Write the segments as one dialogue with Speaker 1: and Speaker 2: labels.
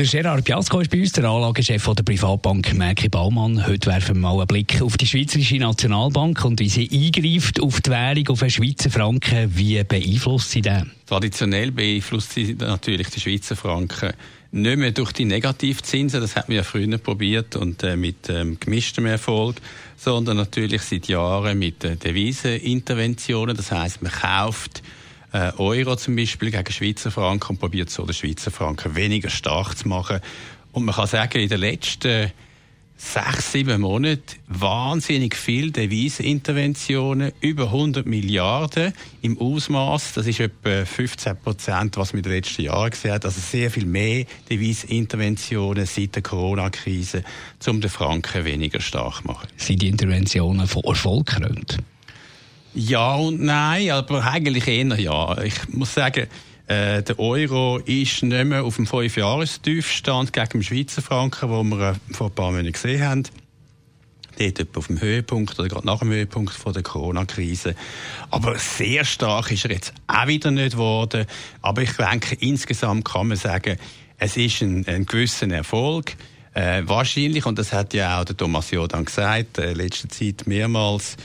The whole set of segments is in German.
Speaker 1: der Gerard Piasco ist bei uns, der Anlagechef der Privatbank Merki Baumann. Heute werfen wir mal einen Blick auf die Schweizerische Nationalbank und wie sie eingreift auf die Währung, auf den Schweizer Franken. Wie beeinflusst sie den?
Speaker 2: Traditionell beeinflusst sie natürlich die Schweizer Franken nicht mehr durch die Negativzinsen, das hat man ja früher probiert und äh, mit ähm, gemischtem Erfolg, sondern natürlich seit Jahren mit äh, Deviseninterventionen. Das heißt, man kauft äh, Euro zum Beispiel gegen Schweizer Franken und probiert so den Schweizer Franken weniger stark zu machen. Und man kann sagen, in den letzten sechs, sieben Monaten wahnsinnig viel Deviseninterventionen, über 100 Milliarden im Ausmaß. Das ist etwa 15 Prozent, was wir in den letzten Jahren gesehen haben. Also sehr viel mehr Deviseninterventionen seit der Corona-Krise, um den Franken weniger stark zu machen.
Speaker 1: Sind die Interventionen von Erfolg gekrönt?
Speaker 2: Ja und nein, aber eigentlich eher ja. Ich muss sagen, äh, der Euro ist nicht mehr auf dem 5-Jahres-Tiefstand gegen den Schweizer Franken, wo wir äh, vor ein paar Monaten gesehen haben. Dort auf dem Höhepunkt oder gerade nach dem Höhepunkt von der Corona-Krise. Aber sehr stark ist er jetzt auch wieder nicht geworden. Aber ich denke, insgesamt kann man sagen, es ist ein, ein gewisser Erfolg. Äh, wahrscheinlich, und das hat ja auch der Thomas Jordan gesagt, äh, letzte Zeit mehrmals,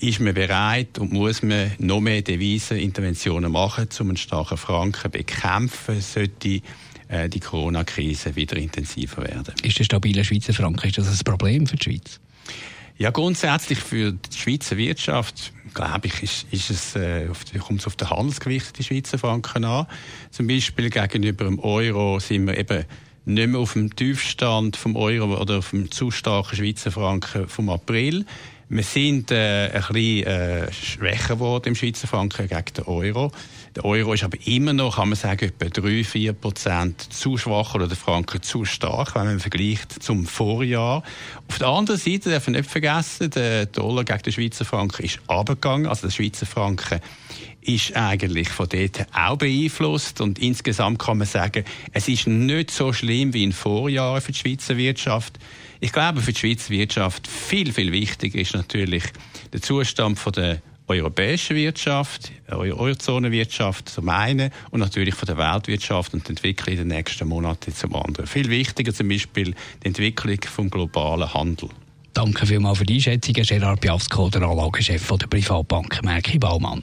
Speaker 2: ist man bereit und muss man noch mehr Deviseninterventionen machen, um einen starken Franken zu bekämpfen, sollte äh, die Corona-Krise wieder intensiver werden.
Speaker 1: Ist der stabile Schweizer Franken ist das ein Problem für die Schweiz?
Speaker 2: Ja, grundsätzlich für die Schweizer Wirtschaft, glaube ich, ist, ist es, äh, kommt es auf den Handelsgewicht die Schweizer Franken an. Zum Beispiel gegenüber dem Euro sind wir eben nicht mehr auf dem Tiefstand vom Euro oder auf dem zu starken Schweizer Franken vom April. Wir sind äh, ein bisschen äh, schwächer geworden im Schweizer Franken gegen den Euro. Der Euro ist aber immer noch, kann man sagen, etwa 3-4 Prozent zu schwach oder der Franken zu stark, wenn man vergleicht zum Vorjahr. Auf der anderen Seite darf man nicht vergessen, der Dollar gegen den Schweizer Franken ist abgegangen. Also der Schweizer Franken ist eigentlich von dort auch beeinflusst. Und insgesamt kann man sagen, es ist nicht so schlimm wie in Vorjahren für die Schweizer Wirtschaft. Ich glaube, für die Schweizer Wirtschaft viel, viel wichtiger ist natürlich der Zustand von der europäischen Wirtschaft, Eurozonenwirtschaft zum einen und natürlich von der Weltwirtschaft und die Entwicklung in den nächsten Monaten zum anderen. Viel wichtiger zum Beispiel die Entwicklung vom globalen Handel.
Speaker 1: Danke vielmals für die Einschätzung, Gerard Piavsko, der Anlagechef der Privatbank Merki Baumann.